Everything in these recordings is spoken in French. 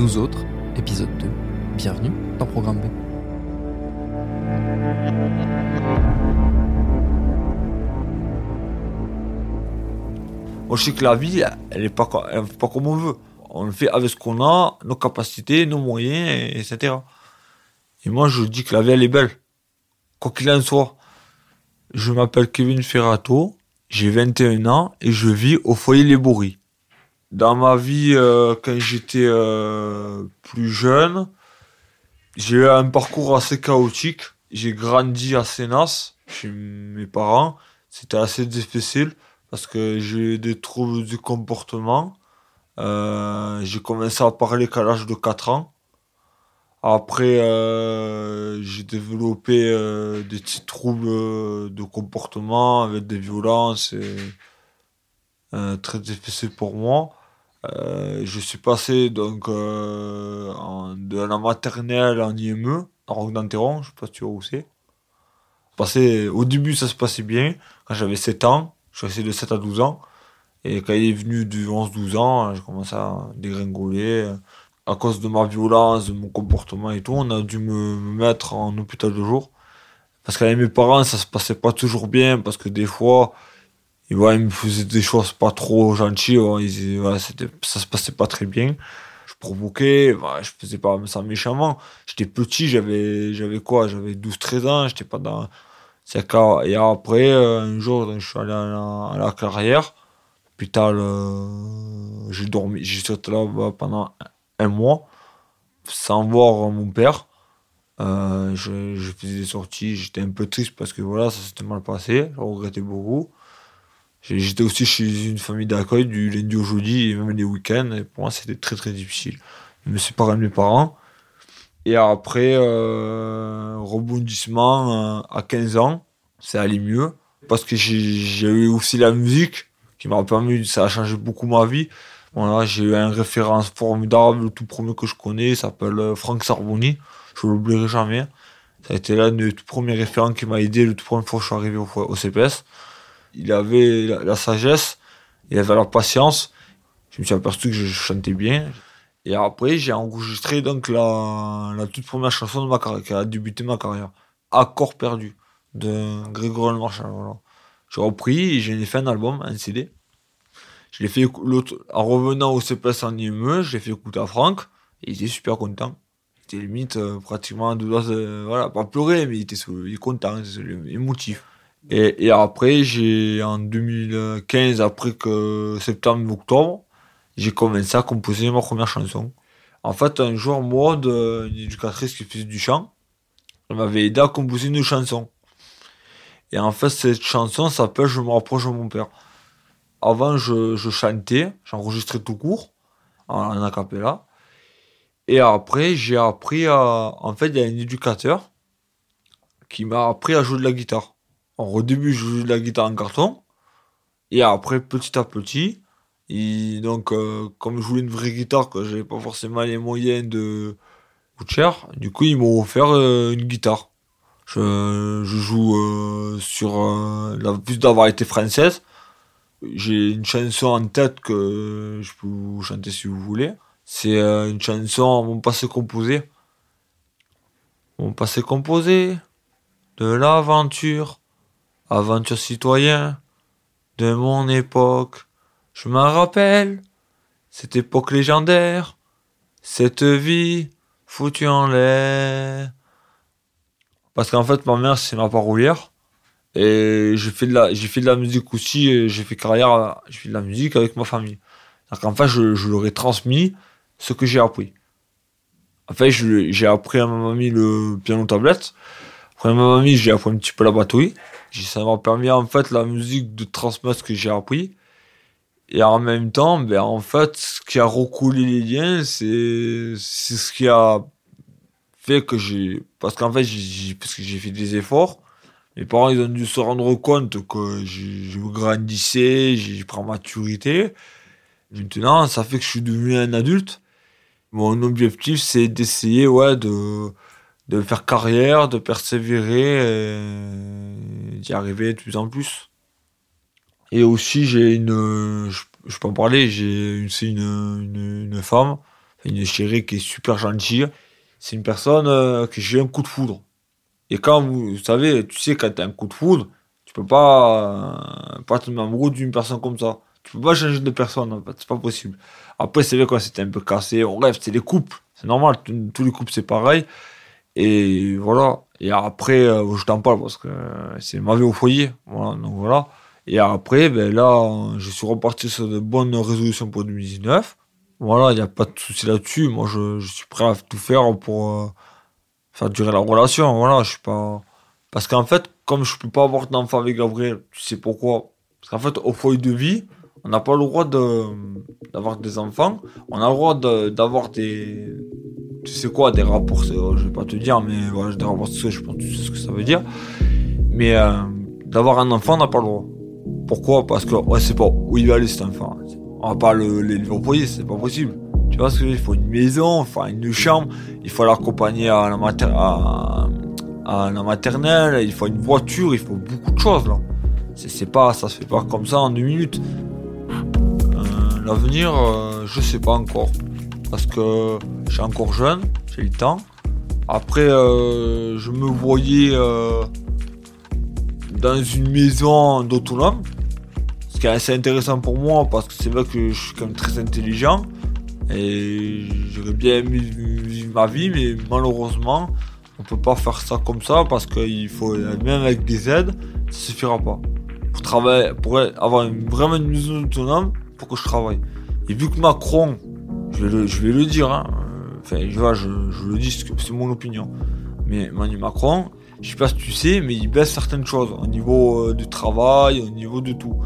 Nous autres, épisode 2. Bienvenue dans Programme B. Moi, je sais que la vie, elle est pas, pas comme on veut. On le fait avec ce qu'on a, nos capacités, nos moyens, et- etc. Et moi, je dis que la vie, elle est belle. Quoi qu'il en soit. Je m'appelle Kevin Ferrato, j'ai 21 ans et je vis au foyer Les Bourris. Dans ma vie, euh, quand j'étais euh, plus jeune, j'ai eu un parcours assez chaotique. J'ai grandi à Sénas, chez mes parents. C'était assez difficile parce que j'ai eu des troubles du comportement. Euh, j'ai commencé à parler qu'à l'âge de 4 ans. Après, j'ai développé des petits troubles de comportement avec des violences très difficile pour moi. Euh, je suis passé donc euh, de la maternelle en IME, en Roque d'Anteron, je sais pas si tu vois où c'est. Passé, au début, ça se passait bien. Quand j'avais 7 ans, je suis resté de 7 à 12 ans. Et quand il est venu du 11-12 ans, j'ai commencé à dégringoler. À cause de ma violence, de mon comportement et tout, on a dû me, me mettre en hôpital de jour. Parce qu'avec mes parents, ça se passait pas toujours bien, parce que des fois, ils, ouais, ils me faisaient des choses pas trop gentilles, ouais, ils- ouais, c'était, ça se passait pas très bien. Je provoquais, ouais, je faisais pas ça méchamment. J'étais petit, j'avais, quoi? J'avais 12-13 ans, j'étais pas dans... Et après, euh, un jour, je suis allé à la, à la carrière, hôpital, euh, j'ai dormi, j'ai sauté là-bas pendant un mois, sans voir mon père. Euh, je, je faisais des sorties, j'étais un peu triste parce que voilà, ça s'était mal passé, je regrettais beaucoup. J'étais aussi chez une famille d'accueil du lundi au jeudi et même les week-ends, et pour moi c'était très très difficile. Je me séparais de mes parents. Et après, euh, rebondissement euh, à 15 ans, ça allait mieux. Parce que j'ai eu aussi la musique qui m'a permis, ça a changé beaucoup ma vie. Voilà, j'ai eu un référence formidable, le tout premier que je connais, il s'appelle euh, Franck Sarboni. Je ne l'oublierai jamais. Ça a été l'un des tout premiers référents qui m'a aidé le tout premier fois que je suis arrivé au CPS. Il avait la, sagesse, il avait la patience. Je me suis aperçu que je chantais bien. Et après, j'ai enregistré donc la, toute première chanson de ma carrière, qui a débuté ma carrière. Accord perdu, de Grégory Marchal. Voilà. J'ai repris et j'en ai fait un album, un CD. Je l'ai fait en revenant au CPS en IME, je l'ai fait écouter à Franck, et il était super content. Il était limite euh, pratiquement à deux doigts, voilà, pas pleurer, mais il était, il content, émotif. Et, et après, j'ai, en 2015, après que septembre, octobre, j'ai commencé à composer ma première chanson. En fait, un jour, Maud, une éducatrice qui faisait du chant, elle m'avait aidé à composer une chanson. Et en fait, cette chanson s'appelle Je me rapproche de mon père. Avant, je, je chantais, j'enregistrais tout court, en, en a cappella. Et après, j'ai appris à. En fait, il y a un éducateur qui m'a appris à jouer de la guitare. Alors, au début, je jouais de la guitare en carton. Et après, petit à petit, et donc, euh, comme je voulais une vraie guitare, que j'avais pas forcément les moyens de coûte cher, du coup, ils m'ont offert euh, une guitare. Je, joue euh, sur la plus de la variété française. J'ai une chanson en tête que je peux vous chanter si vous voulez. C'est une chanson Mon passé composé. Mon passé composé de l'aventure, aventure citoyen de mon époque. Je m'en rappelle, cette époque légendaire, cette vie foutue en l'air. Parce qu'en fait, ma mère, c'est ma parolière. Et j'ai fait de la, j'ai fait de la musique aussi, j'ai fait carrière, j'ai fait de la musique avec ma famille. Donc en fait, je, je leur ai transmis ce que j'ai appris. En fait, j'ai appris à ma mamie le piano tablette. Après ma mamie, j'ai appris un petit peu la batterie. Ça m'a permis, en fait, la musique de transmettre ce que j'ai appris. Et en même temps, ben, en fait, ce qui a recoulé les liens, c'est, c'est ce qui a fait que j'ai, parce qu'en fait, j'ai, parce que j'ai fait des efforts. Mes parents, ils ont dû se rendre compte que je, grandissais, j'ai pris maturité. Maintenant, ça fait que je suis devenu un adulte. Mon objectif, c'est d'essayer, ouais, de, de faire carrière, de persévérer d'y arriver de plus en plus. Et aussi, j'ai une, je, je peux en parler, j'ai aussi une, une, femme, une chérie qui est super gentille. C'est une personne euh, que j'ai un coup de foudre. Et quand vous, savez, tu sais, quand t'as un coup de foudre, tu peux pas, euh, pas tomber amoureux d'une personne comme ça. Tu peux pas changer de personne, en fait, c'est pas possible. Après, c'est vrai quoi, c'était un peu cassé, on rêve, c'est les couples, c'est normal, tous les couples c'est pareil. Et voilà. Et après, euh, je t'en parle parce que c'est ma vie au foyer. Voilà, donc voilà. Et après, ben là, je suis reparti sur de bonnes résolutions pour 2019. Voilà, il n'y a pas de souci là-dessus. Moi, je, je suis prêt à tout faire pour euh, faire durer la relation. Voilà, je suis pas. Parce qu'en fait, comme je peux pas avoir d'enfant avec Gabriel, tu sais pourquoi? Parce qu'en fait, au foyer de vie, on n'a pas le droit d'avoir des enfants. On a le droit d'avoir des. Tu sais quoi, des rapports, c'est- je vais pas te dire, mais voilà, des rapports je pense tu sais ce que ça veut dire. Mais euh, d'avoir un enfant, on n'a pas le droit. Pourquoi? Parce que, ouais, c'est pas où il va aller cet enfant. On va pas le- l'élever au foyer, c'est pas possible. Tu vois ce que je veux dire? Il faut une maison, enfin une chambre, il faut l'accompagner à la, à, à la maternelle, il faut une voiture, il faut beaucoup de choses là. C'est pas, ça se fait pas comme ça en deux minutes. Euh, L'avenir, euh, je sais pas encore. Parce que je suis encore jeune, j'ai le temps. Après, euh, je me voyais euh, dans une maison d'autonome. Ce qui est assez intéressant pour moi parce que c'est vrai que je suis quand même très intelligent. Et j'aurais bien aimé vivre ma vie, mais malheureusement, on peut pas faire ça comme ça parce qu'il faut, même avec des aides, ça suffira pas. Pour travailler, pour avoir vraiment une maison autonome, pour que je travaille. Et vu que Macron, je vais le, dire, hein, enfin, je, vois, je, le dis, c'est mon opinion. Mais Emmanuel Macron, je sais pas si tu sais, mais il baisse certaines choses au niveau euh, du travail, au niveau de tout.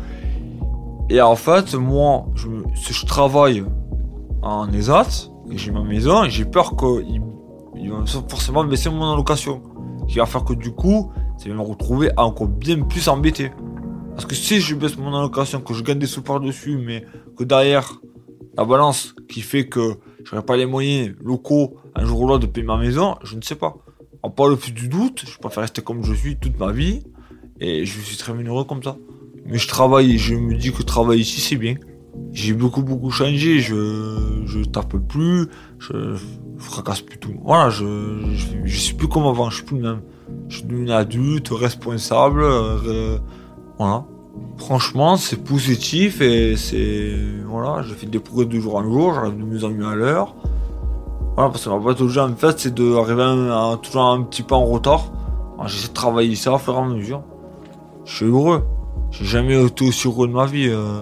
Et en fait, moi, je, si je travaille en ESAT, j'ai ma maison, j'ai peur qu'il il va forcément baisser mon allocation. Qui va faire que du coup, ça va me retrouver encore bien plus embêté. Parce que si je baisse mon allocation, que je gagne des sous par-dessus, mais que derrière, la balance qui fait que j'aurai pas les moyens locaux un jour ou l'autre de payer ma maison, je ne sais pas. En pas le plus du doute, je préfère rester comme je suis toute ma vie et je suis très heureux comme ça. Mais je travaille, je me dis que travailler ici c'est bien. J'ai beaucoup beaucoup changé, je je tape plus, je fracasse plus tout. Voilà, je, je je suis plus comme avant, je suis plus le même. Je suis devenu adulte, responsable, euh, voilà. Franchement, c'est positif et c'est voilà, je fais des progrès de jour en jour, j'arrive de mieux en mieux à l'heure. Voilà, parce que ma boîte aux gens, en fait, c'est d'arriver toujours un petit peu en retard. J'essaie de travailler ça au fur et à mesure. Je suis heureux. J'ai jamais été aussi heureux de ma vie. euh.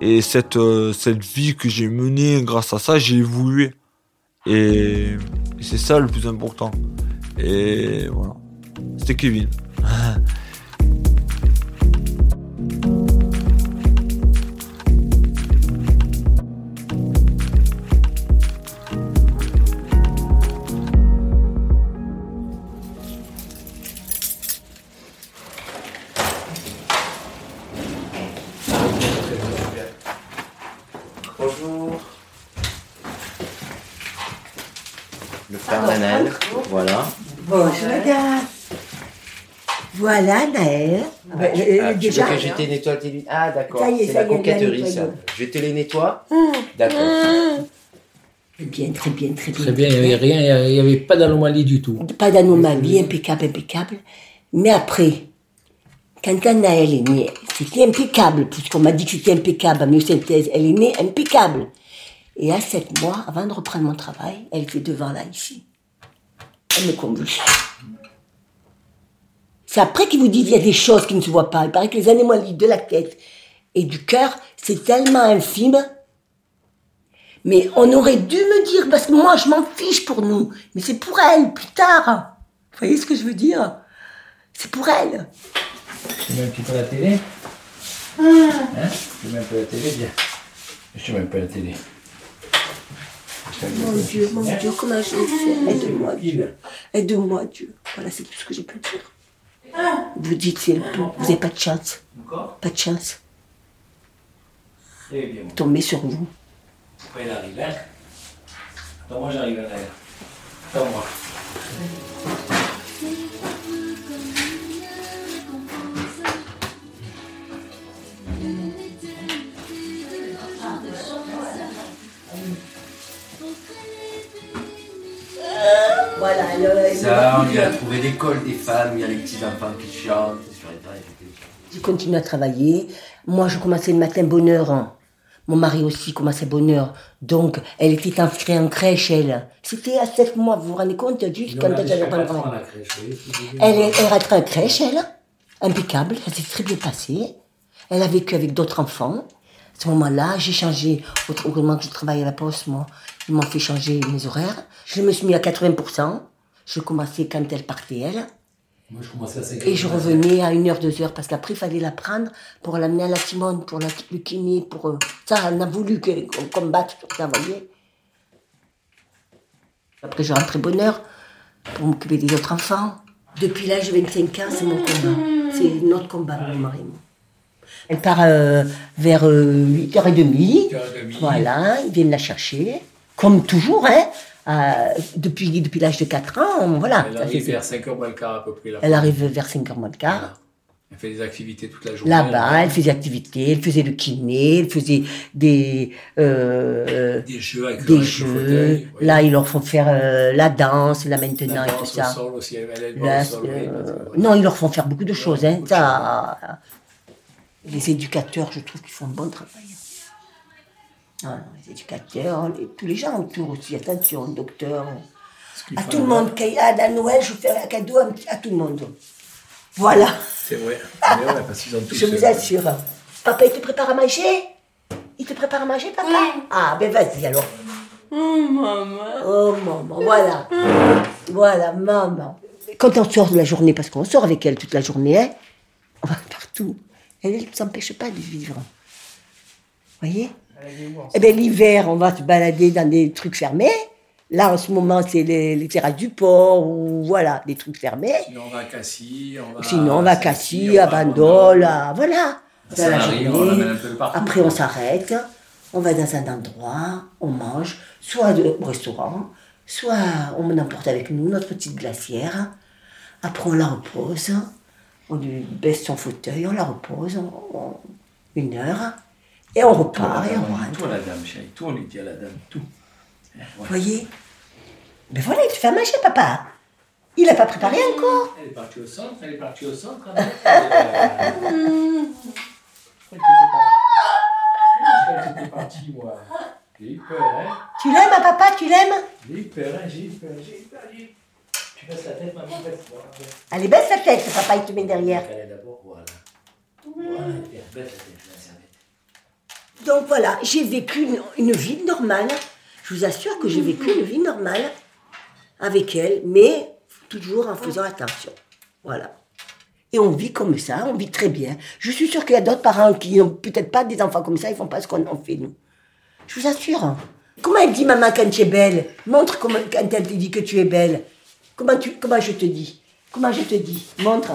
Et cette, euh, cette vie que j'ai menée, grâce à ça, j'ai évolué. Et c'est ça le plus important. Et voilà. C'était Kevin. Voilà. Bonjour madame. Voilà Naël. Ah euh, Ah, tu déjà, veux que je te nettoie tes lunettes Ah d'accord, c'est la coquetterie ça. Je te les nettoie D'accord. très bien, très bien, très bien. Très bien, il n'y avait rien, il n'y avait pas d'anomalie du tout. Pas d'anomalie, impeccable, impeccable. Mais après, quand Naël est née, c'était impeccable, puisqu'on m'a dit que c'était impeccable, mais synthèse, elle est née impeccable. Et à sept mois, avant de reprendre mon travail, elle était devant là, ici. Elle me convulse. C'est après qu'ils vous disent qu'il y a des choses qui ne se voient pas. Il paraît que les anomalies de la tête et du cœur, c'est tellement infime. Mais on aurait dû me dire, parce que moi, je m'en fiche pour nous. Mais c'est pour elle, plus tard. Vous voyez ce que je veux dire? C'est pour elle. Tu mets un petit peu la télé? Hein? Tu mets un peu la télé, viens. Je te mets un peu la télé. Mon Dieu, mon Dieu, comment je vais faire? Aide-moi, Dieu. Aide-moi, Dieu. Voilà, c'est tout ce que j'ai pu dire. Vous dites, c'est le peu. Vous n'avez pas de chance. Encore Pas de chance. Bien. Tomber sur vous. Après, il arrive, hein Attends, moi j'arrive à l'arrière. Attends, moi. Voilà, alors, Ça, on lui a trouvé l'école des femmes, il y a les petits enfants qui chantent. Il J'ai continué à travailler. Moi, je commençais le matin bonne heure. hein. Mon mari aussi commençait bonne heure. Donc, elle était inscrite en crèche, elle. C'était à 7 mois, vous vous rendez compte, juste quand elle avait pas le droit. Elle, est- elle rentrait en crèche, elle. Impeccable, ça s'est très bien passé. Elle a vécu avec d'autres enfants. À ce moment-là, j'ai changé, autrement que je travaille à la poste, moi, ils m'ont fait changer mes horaires. Je me suis mis à 80%. Je commençais quand elle partait, elle. Moi je commençais à 5 Et je revenais à 1h, 2h, parce qu'après, il fallait la prendre pour l'amener à la Simone, pour la, le kiné, pour... euh, ça, on a voulu qu'on combatte ça, vous voyez. Après, je rentrais bonne heure pour m'occuper des autres enfants. Depuis l'âge de 25 ans, c'est mon combat. C'est notre combat, mon mari. Elle part euh, vers euh, 8h30. 8h30. Voilà, ils viennent la chercher. Comme toujours, hein. euh, depuis depuis l'âge de 4 ans, voilà. Elle arrive vers 5h moins le quart à peu près. Là. elle arrive vers 5h moins le quart. Voilà. Elle fait des activités toute la journée. Là-bas, elle faisait activités, elle faisait le kiné, elle faisait des, euh, Des jeux avec des le jeux. fauteuil, ouais. Là, ils leur font faire euh, la danse, là maintenant La et tout au ça. sol aussi, elle elle Là, au sol, euh, non, ils leur font faire beaucoup de choses. Hein, beaucoup de ça, les éducateurs, je trouve qu'ils font un bon travail. Ah, les éducateurs, les- tous les gens autour aussi, attention, docteur. À tout le monde, quand il y a à Noël, je fais un cadeau à, à tout le monde. Voilà. C'est vrai. Mais ouais, parce qu'ils ont tous. Je vous assure. Papa, il te prépare à manger? Il te prépare à manger, papa? Ah, ben vas-y alors. Oh, maman. Oh, maman, voilà. voilà, maman. Quand on sort de la journée, parce qu'on sort avec elle toute la journée, hein, on va partout. Elle ne s'empêche pas de vivre. Vous voyez Eh bien, l'hiver, on va se balader dans des trucs fermés. Là, en ce moment, c'est les, les terrasses du port, ou voilà, des trucs fermés. Sinon, on va à Cassis. On va Sinon, on va à Cassis, on à Bandol, à- voilà. Dans la on journée. peu partout. Après, on s'arrête, on va dans un endroit, on mange, soit au restaurant, soit on emporte avec nous notre petite glacière. Après, on la repose, on lui baisse son fauteuil, on la repose on- on- une heure, et on repart, et on rentre. Tout la dame, chérie. Tout, on lui dit à la dame. Tout. Vous voyez Ben voilà, il te fait à manger, papa. Il n'a pas préparé encore. Elle est partie au centre, elle est partie au centre. hein. Parti, moi? J'ai eu peur, hein. Tu l'aimes, hein, papa, tu l'aimes? J'ai eu peur, hein. J'ai eu peur, j'ai eu peur. j'ai eu- Tu baisses la tête, ma petite baisse. Voilà. Allez, baisse la tête, papa, il te met derrière. Allez, d'abord, voilà. Voilà, bien, baisse la tête, la serviette. Donc voilà, j'ai vécu une, une vie normale. Je vous assure que j'ai vécu une vie normale avec elle, mais toujours en faisant attention. Voilà. Et on vit comme ça, on vit très bien. Je suis sûre qu'il y a d'autres parents qui n'ont peut-être pas des enfants comme ça, ils font pas ce qu'on en fait, nous. Je vous assure. Comment elle dit, maman, quand tu es belle? Montre comment, quand elle te dit que tu es belle. Comment, je te dis? Comment je te dis? Montre.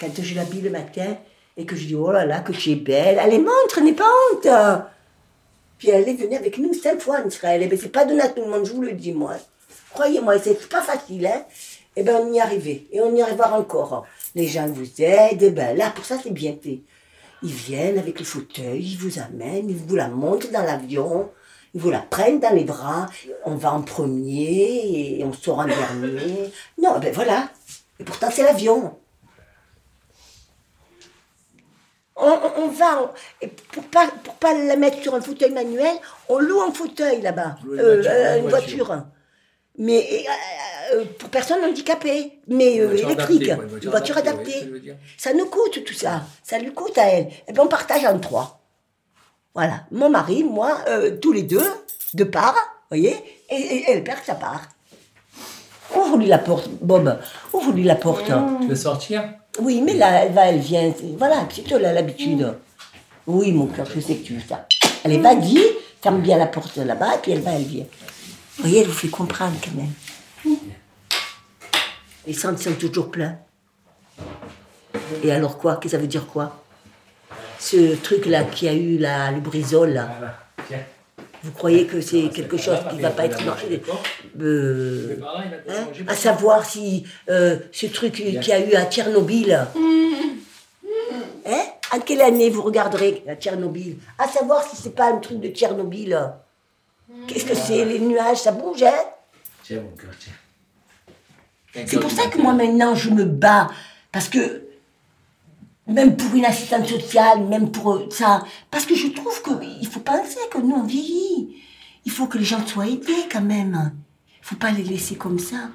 Quand je l'habille le matin et que je dis, oh là là, que tu es belle. Allez, montre, n'aie pas honte. Puis elle est venue avec nous cinq fois en Israël. Eh ben, c'est pas donné à tout le monde, je vous le dis, moi. Croyez-moi, c'est pas facile, hein. Eh ben, on y arrivé. Et on y arrivera encore. Les gens vous aident. Eh ben, là, pour ça, c'est bien fait. Ils viennent avec le fauteuil, ils vous amènent, ils vous la montent dans l'avion, ils vous la prennent dans les bras. On va en premier et on sort en dernier. Non, eh ben voilà. Et pourtant, c'est l'avion. On, on- on va, pour pas pour pas la mettre sur un fauteuil manuel, on loue un fauteuil là-bas, une Euh, voiture, euh, une une voiture. voiture. Mais euh, euh, pour personnes handicapées, mais Une euh, électrique, adaptée, une voiture adaptée. ça nous coûte tout ça, ça lui coûte à elle. Et bien on partage en trois. Voilà, mon mari, moi, euh, tous les deux, de part, voyez, et, et elle perd sa part. Ouvre-lui la porte, Bob, ouvre-lui la porte. Tu veux sortir? Oui, mais là, elle va, elle vient. Voilà, c'est toi, elle a l'habitude. Oui, mon cœur, je sais que tu veux ça. Allez, vas-y, ferme bien la porte là-bas, et puis elle va, elle vient. Vous voyez, elle vous fait comprendre quand même. Les centres sont toujours pleins. Et alors quoi? Qu'est-ce que ça veut dire quoi? Ce truc-là qui a eu la, le brisol, là, Voilà, tiens. vous croyez que c'est quelque chose qui ne va pas être marché Euh, hein À savoir si euh, ce truc qu'il y a eu à Tchernobyl. Hein? À quelle année vous regarderez à Tchernobyl? À savoir si c'est pas un truc de Tchernobyl. Qu'est-ce que c'est? Les nuages, ça bouge, hein? Tiens, mon cœur, tiens. C'est pour ça que moi maintenant je me bats. Parce que, même pour une assistante sociale, même pour euh, ça, parce que je trouve qu'il faut penser que nous on vieillit. Il faut que les gens soient aidés quand même. Il faut pas les laisser comme ça.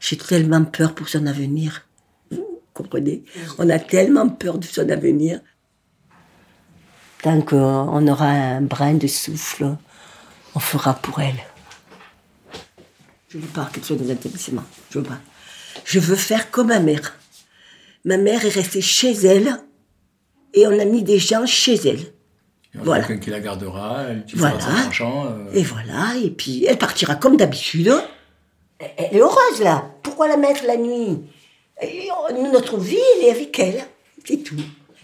J'ai tellement peur pour son avenir. Vous comprenez? On a tellement peur de son avenir. Tant qu'on aura un brin de souffle, on fera pour elle. Je veux pas dans un établissement. Je veux pas. Je veux faire comme ma mère. Ma mère est restée chez elle et on a mis des gens chez elle. Il y aura Voilà. quelqu'un qui la gardera, elle tu Voilà. feras son argent. euh, Et voilà, et puis elle partira comme d'habitude. Elle est heureuse là. Pourquoi la mettre la nuit? Et, oh, Notre vie, elle est avec elle. C'est tout.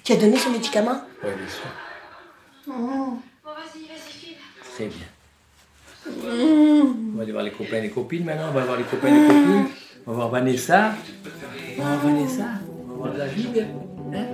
Tu as donné son médicament? Ouais, bien sûr. Très bien. On va aller voir les copains et les copines maintenant. On va voir les copains et les copines. On va voir Vanessa. On va voir Vanessa. On va voir David. Hein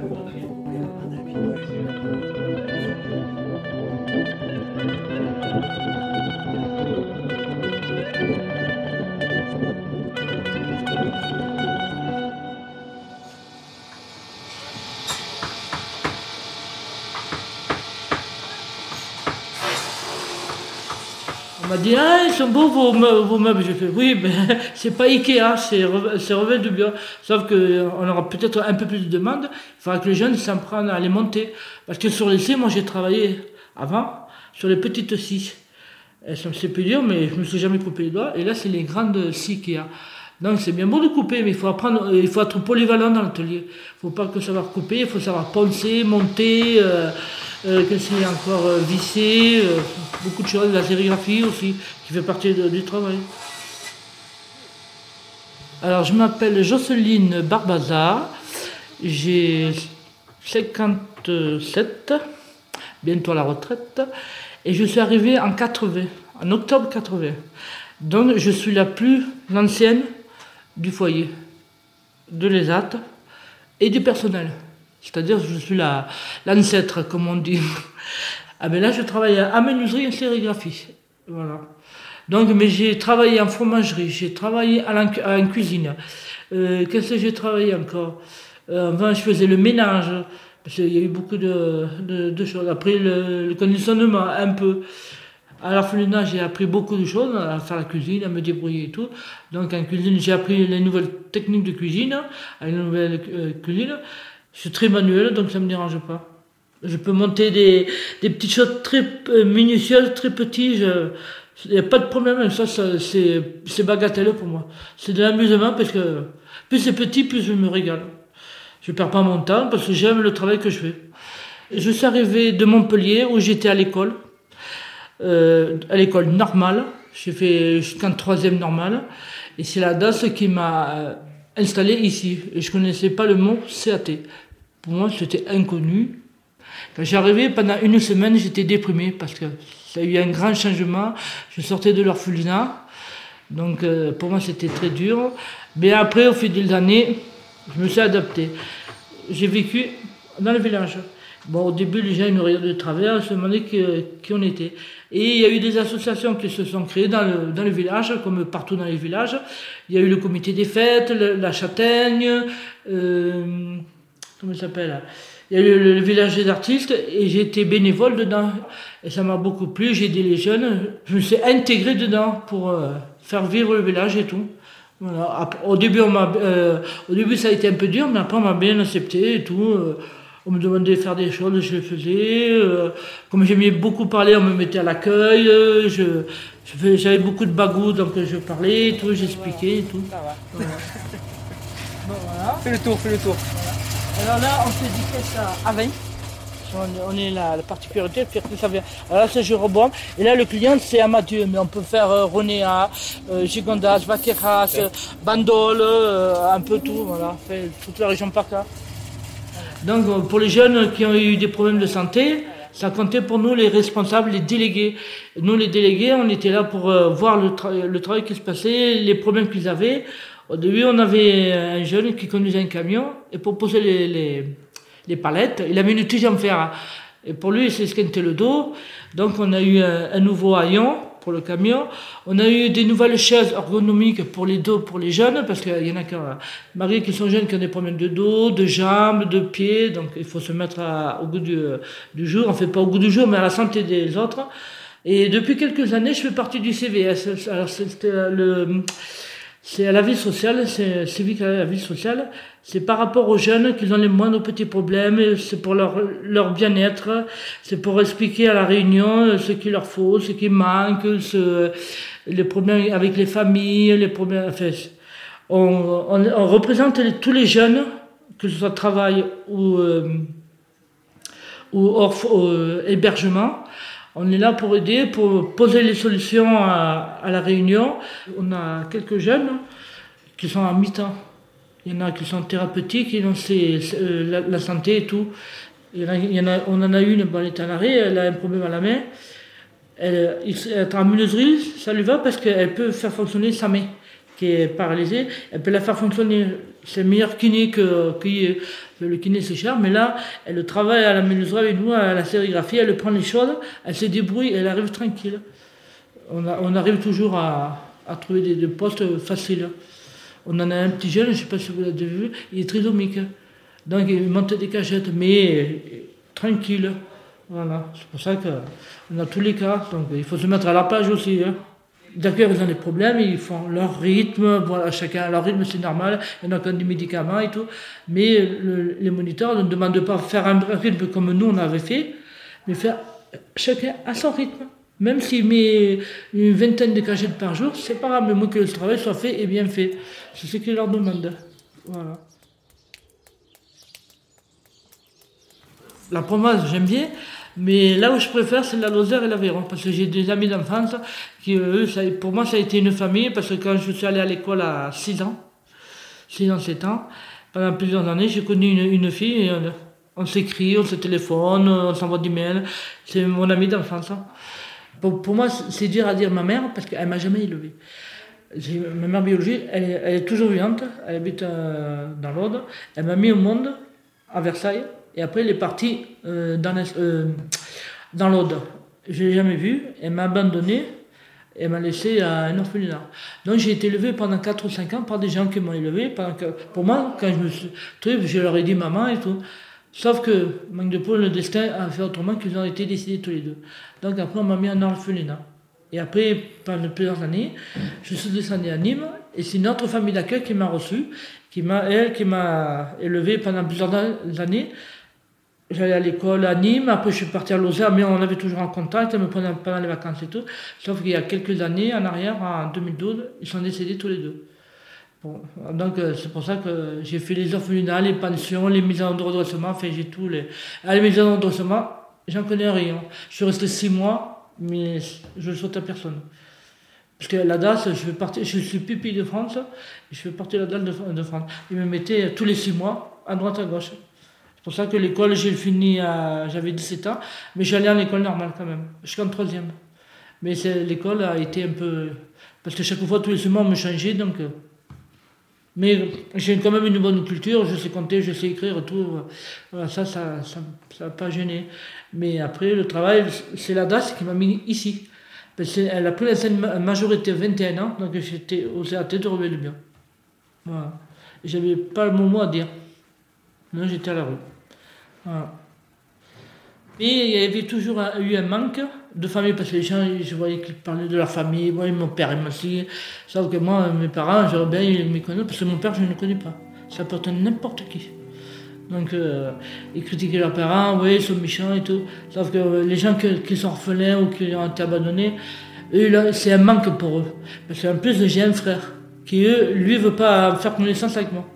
m'a dit, ah, ils sont beaux vos, meu- vos meubles. J'ai fait, oui, mais c'est pas Ikea, c'est Re- c'est Revêt de Bio. Sauf qu'on aura peut-être un peu plus de demande. Il faudra que les jeunes s'en prennent à les monter. Parce que sur les scies, moi j'ai travaillé avant sur les petites scies. Elles sont- C'est plus dur, mais je me suis jamais coupé les doigts. Et là, c'est les grandes scies qu'il y a. Donc c'est bien beau de couper, mais il faut apprendre, euh, il faut être polyvalent dans l'atelier. Il faut pas que savoir couper, il faut savoir poncer, monter, euh, euh, a encore, euh, visser, euh, beaucoup de choses, la sérigraphie aussi, qui fait partie du travail. Alors je m'appelle Jocelyne Barbaza, j'ai 57, bientôt à la retraite, et je suis arrivée en 80, en octobre 80. Donc je suis la plus ancienne du foyer, de l'ESAT et du personnel. C'est-à-dire je suis la- l'ancêtre, comme on dit. Ah ben là, je travaille à menuiserie et sérigraphie. Voilà. Donc, mais j'ai travaillé en fromagerie, j'ai travaillé la- en cuisine. Euh, Qu'est-ce que j'ai travaillé encore? Euh, Avant, je faisais le ménage, parce qu'il y a eu beaucoup de, de- choses. Après, le, conditionnement, un peu. À l'orphelinat, j'ai appris beaucoup de choses, à faire la cuisine, à me débrouiller et tout. Donc en cuisine, j'ai appris les nouvelles techniques de cuisine, les nouvelles euh, cuisines. Je suis très manuel, donc ça ne me dérange pas. Je peux monter des, des petites choses très euh, minutieuses, très petites. Il n'y a pas de problème, ça, ça, c'est bagatelle pour moi. C'est de l'amusement parce que plus c'est petit, plus je me régale. Je ne perds pas mon temps parce que j'aime le travail que je fais. Je suis arrivé de Montpellier où j'étais à l'école euh, à l'école normale. J'ai fait jusqu'en troisième normale. Et c'est la DAS qui m'a installé ici. Et je connaissais pas le mot CAT. Pour moi, c'était inconnu. Quand arrivé, pendant une semaine, j'étais déprimé parce que ça a eu un grand changement. Je sortais de l'orphelinat. Donc, euh, pour moi, c'était très dur. Mais après, au fil des années, je me suis adapté. J'ai vécu dans le village. Bon, au début, les gens ils nous regardaient de travers, ils se demandaient qui, qui on était. Et il y a eu des associations qui se sont créées dans le, dans le village, comme partout dans les villages. Il y a eu le comité des fêtes, la châtaigne, euh, comment ça s'appelle? Il y a eu le, village des artistes, et été bénévole dedans. Et ça m'a beaucoup plu, j'ai aidé les jeunes. Je me suis intégré dedans pour euh, faire vivre le village et tout. Voilà. Au, début, euh, au début, ça a été un peu dur, mais après, on m'a bien accepté et tout. On me demandait de faire des choses, je les faisais. euh, comme j'aimais beaucoup parler, on me mettait à l'accueil. euh, je, je fais- j'avais beaucoup de bagou, donc je parlais et tout, j'expliquais et tout. Fais le tour, fais le tour. Alors là, on fait du caisse à, à 20. On, on est là, la particularité, faire que ça vient. Alors là, c'est Jéroboam. Et là, le client, c'est Amathieu. Mais on peut faire euh, Ronéa, euh, Gigondas, Vaqueras, euh, Bandol, euh, un peu tout. Voilà, fait toute la région par là. Donc, euh, pour les jeunes qui ont eu des problèmes de santé, ça comptait pour nous les responsables, les délégués. Nous, les délégués, on était là pour euh, voir le, tra- le travail qui se passait, les problèmes qu'ils avaient. Au début, on avait un jeune qui conduisait un camion et pour poser les, palettes, il avait une tige en fer. Et pour lui, c'est esquinter le dos. Donc, on a eu un, un nouveau haillon pour le camion. On a eu des nouvelles chaises ergonomiques pour les dos, pour les jeunes, parce qu'il y en a qui ont, Marie qui sont jeunes, qui ont des problèmes de dos, de jambes, de pieds. Donc, il faut se mettre au goût du, du jour. On fait pas au goût du jour, mais à la santé des autres. Et depuis quelques années, je fais partie du CVS. Alors, c'était le, c'est à la vie sociale, c'est civique à la vie sociale. C'est par rapport aux jeunes qu'ils ont les moindres petits problèmes, c'est pour leur, leur bien-être, c'est pour expliquer à la réunion ce qu'il leur faut, ce qui manque, ce, les problèmes avec les familles, les problèmes. Enfin, on, on, on représente tous les jeunes, que ce soit travail ou, euh, ou hors euh, hébergement. On est là pour aider, pour poser les solutions à, la réunion. On a quelques jeunes qui sont à mi-temps. Il y en a qui sont thérapeutiques, ils ont euh, la, santé et tout. Il en a, en on en a une, elle est à l'arrêt, elle a un problème à la main. Elle est en menuiserie, ça lui va parce qu'elle peut faire fonctionner sa main qui est paralysée. Elle peut la faire fonctionner. C'est meilleur kiné que, le kiné c'est cher, mais là, elle travaille à la menuiserie avec nous, à la sérigraphie, elle prend les choses, elle se débrouille, elle arrive tranquille. On, arrive toujours à, trouver des, postes faciles. On en a un petit jeune, je ne sais pas si vous l'avez vu, il est trisomique. Donc il monte des cachettes, mais tranquille. Voilà, c'est pour ça qu'on a tous les cas. Donc il faut se mettre à la page aussi. Hein. D'accord, ils ont des problèmes, ils font leur rythme, voilà, chacun a leur rythme, c'est normal, il y en a qui ont des médicaments et tout. Mais le- les moniteurs ne demandent pas de faire un rythme comme nous on avait fait, mais faire chacun à son rythme. Même s'il met une vingtaine de cachettes par jour, c'est pas grave, mais moi que le travail soit fait et bien fait. C'est ce qu'ils leur demandent. Voilà. La province, j'aime bien, mais là où je préfère, c'est la Lozère et l'Aveyron, parce que j'ai des amis d'enfance qui, eux, pour moi, ça a été une famille, parce que quand je suis allé à l'école à 6 ans, 6 ans, 7 ans, pendant plusieurs années, j'ai connu une, une fille, on, s'écrit, on se téléphone, on s'envoie des mails, c'est mon ami d'enfance. Pour, pour moi, c'est dur à dire ma mère, parce qu'elle m'a jamais élevé. J'ai- Ma mère biologique, elle, elle est toujours vivante, elle habite euh, dans l'Aude. Elle m'a mis au monde à Versailles et après elle est partie euh, euh, dans l'Aude. Je l'ai jamais vue, elle m'a abandonné, elle m'a laissé à un orphelinat. Donc j'ai été élevé pendant 4 ou 5 ans par des gens qui m'ont élevé. Pour moi, quand je me suis trouvé, je leur ai dit maman et tout. Sauf que, manque de peau, le destin a fait autrement qu'ils ont été décidés tous les deux. Donc après, on m'a mis en orphelinat. Et après, pendant plusieurs années, je suis descendu à Nîmes et c'est notre famille d'accueil qui m'a reçu, qui m'a, elle, qui m'a élevé pendant plusieurs années. J'allais à l'école à Nîmes, après je suis parti à Lausanne, mais on avait toujours en contact, elle me prenait pendant les vacances et tout. Sauf qu'il y a quelques années en arrière, en 2012, ils sont décédés tous les deux. Donc euh, c'est pour ça que j'ai fait les orphelinats, les pensions, les mises en redressement, enfin j'ai tout. Les... À les mises en redressement, j'en connais rien. Je suis resté six mois, mais je ne saute à personne. Parce que la DAS, je, fais partie, je suis pupille de France, je fais partie de la DAS de, de France. Ils me mettaient tous les six mois, à droite, à gauche. C'est pour ça que l'école, j'ai fini à. J'avais 17 ans, mais j'allais à l'école normale quand même, jusqu'en troisième. Mais l'école a été un peu. Parce que chaque fois, tous les mois, on me changeait, donc. euh, Mais j'ai quand même une bonne culture, je sais compter, je sais écrire, tout. Voilà, ça, ça n'a ça, ça pas gêné. Mais après, le travail, c'est la DAS qui m'a mis ici. Parce qu'elle a pris la scène ma- majorité 21 ans, donc j'étais au CAT de Rebelle Bien. Voilà. J'avais pas mon mot à dire. Non, j'étais à la rue. Et il y avait toujours eu un manque de famille, parce que les gens, je voyais qu'ils parlaient de leur famille, ouais, mon père, m'a dit, sauf que moi, mes parents, j'aurais bien aimé les connaître, parce que mon père, je ne le connais pas. Ça peut être n'importe qui. Donc, euh, ils critiquaient leurs parents, oui, ils sont méchants et tout. Sauf que les gens qui, qui sont orphelins ou qui ont été abandonnés, c'est un manque pour eux. Parce qu'en plus, j'ai un frère qui, eux, lui, veut pas faire connaissance avec moi.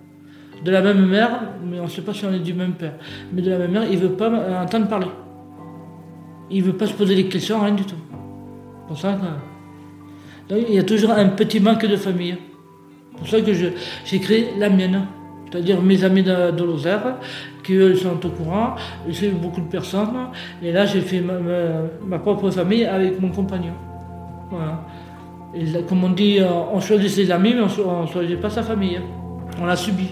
De la même mère, mais on ne sait pas si on est du même père. Mais de la même mère, il veut pas entendre parler. Il veut pas se poser des questions, rien du tout. Pour ça que... Donc, il y a toujours un petit manque de famille. C'est pour ça que j'ai créé la mienne. C'est-à-dire mes amis de, de Lozère, qui eux sont au courant. J'ai eu beaucoup de personnes. Et là, j'ai fait ma, propre famille avec mon compagnon. Voilà. Comme on dit, euh, on choisit ses amis, mais on ne choisit pas sa famille. On l'a subi.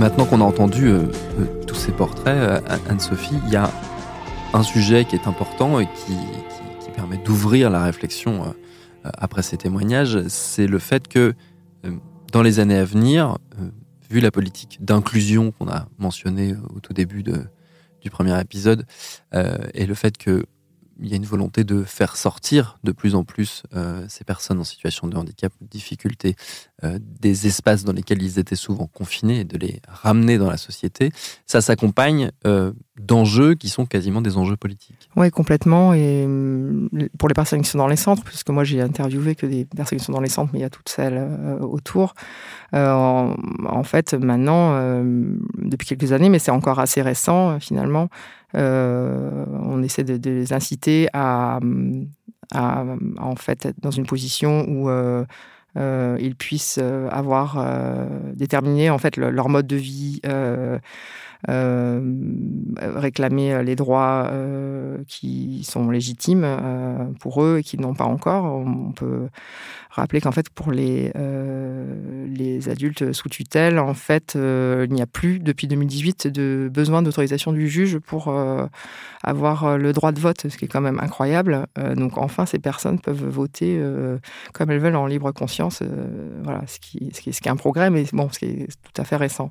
Maintenant qu'on a entendu euh, euh, tous ces portraits, euh, Anne-Sophie, il y a un sujet qui est important et qui, d'ouvrir la réflexion euh, euh, après ces témoignages, c'est le fait que euh, dans les années à venir, vu la politique d'inclusion qu'on a mentionnée au tout début du premier épisode, et le fait que il y a une volonté de faire sortir de plus en plus ces personnes en situation de handicap de difficulté des espaces dans lesquels ils étaient souvent confinés et de les ramener dans la société. Ça s'accompagne euh, d'enjeux qui sont quasiment des enjeux politiques. Oui, complètement. Et hum, pour les personnes qui sont dans les centres, puisque moi j'ai interviewé que des personnes qui sont dans les centres, mais il y a toutes celles euh, autour. Euh, en, fait, maintenant, euh, depuis quelques années, mais c'est encore assez récent euh, finalement, euh, on essaie de, les inciter à, hum, à, à, en fait être dans une position où euh, ils puissent euh, avoir euh, déterminé en fait le- leur mode de vie. réclamer les droits qui sont légitimes pour eux et qui n'ont pas encore. On peut rappeler qu'en fait, pour les, euh, les adultes sous tutelle, en fait, euh, il n'y a plus, depuis 2018, de besoin d'autorisation du juge pour euh, avoir le droit de vote, ce qui est quand même incroyable. Donc, enfin, ces personnes peuvent voter comme elles veulent en libre conscience. voilà, ce qui, ce, qui, est un progrès, mais bon, ce qui est tout à fait récent.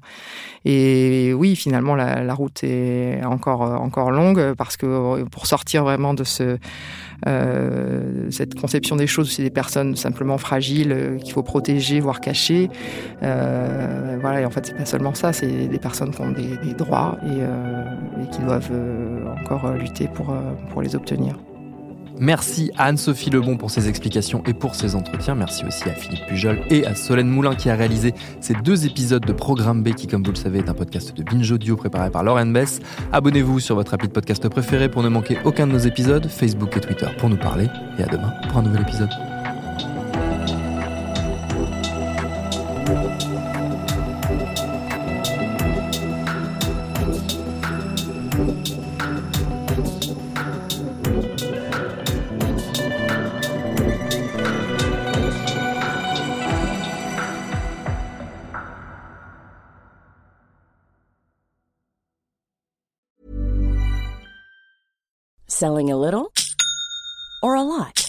Et oui, finalement, la, route est encore, encore longue parce que pour sortir vraiment de ce, cette conception des choses, c'est des personnes simplement fragiles euh, qu'il faut protéger, voire cacher. Euh, voilà, et en fait, c'est pas seulement ça, c'est des personnes qui ont des, droits et, euh, et, qui doivent encore lutter pour, pour les obtenir. Merci à Anne-Sophie Lebon pour ses explications et pour ses entretiens. Merci aussi à Philippe Pujol et à Solène Moulin qui a réalisé ces deux épisodes de Programme B qui, comme vous le savez, est un podcast de Binge Audio préparé par Lauren Bess. Abonnez-vous sur votre appli de podcast préféré pour ne manquer aucun de nos épisodes, Facebook et Twitter pour nous parler. Et à demain pour un nouvel épisode. Selling a little or a lot?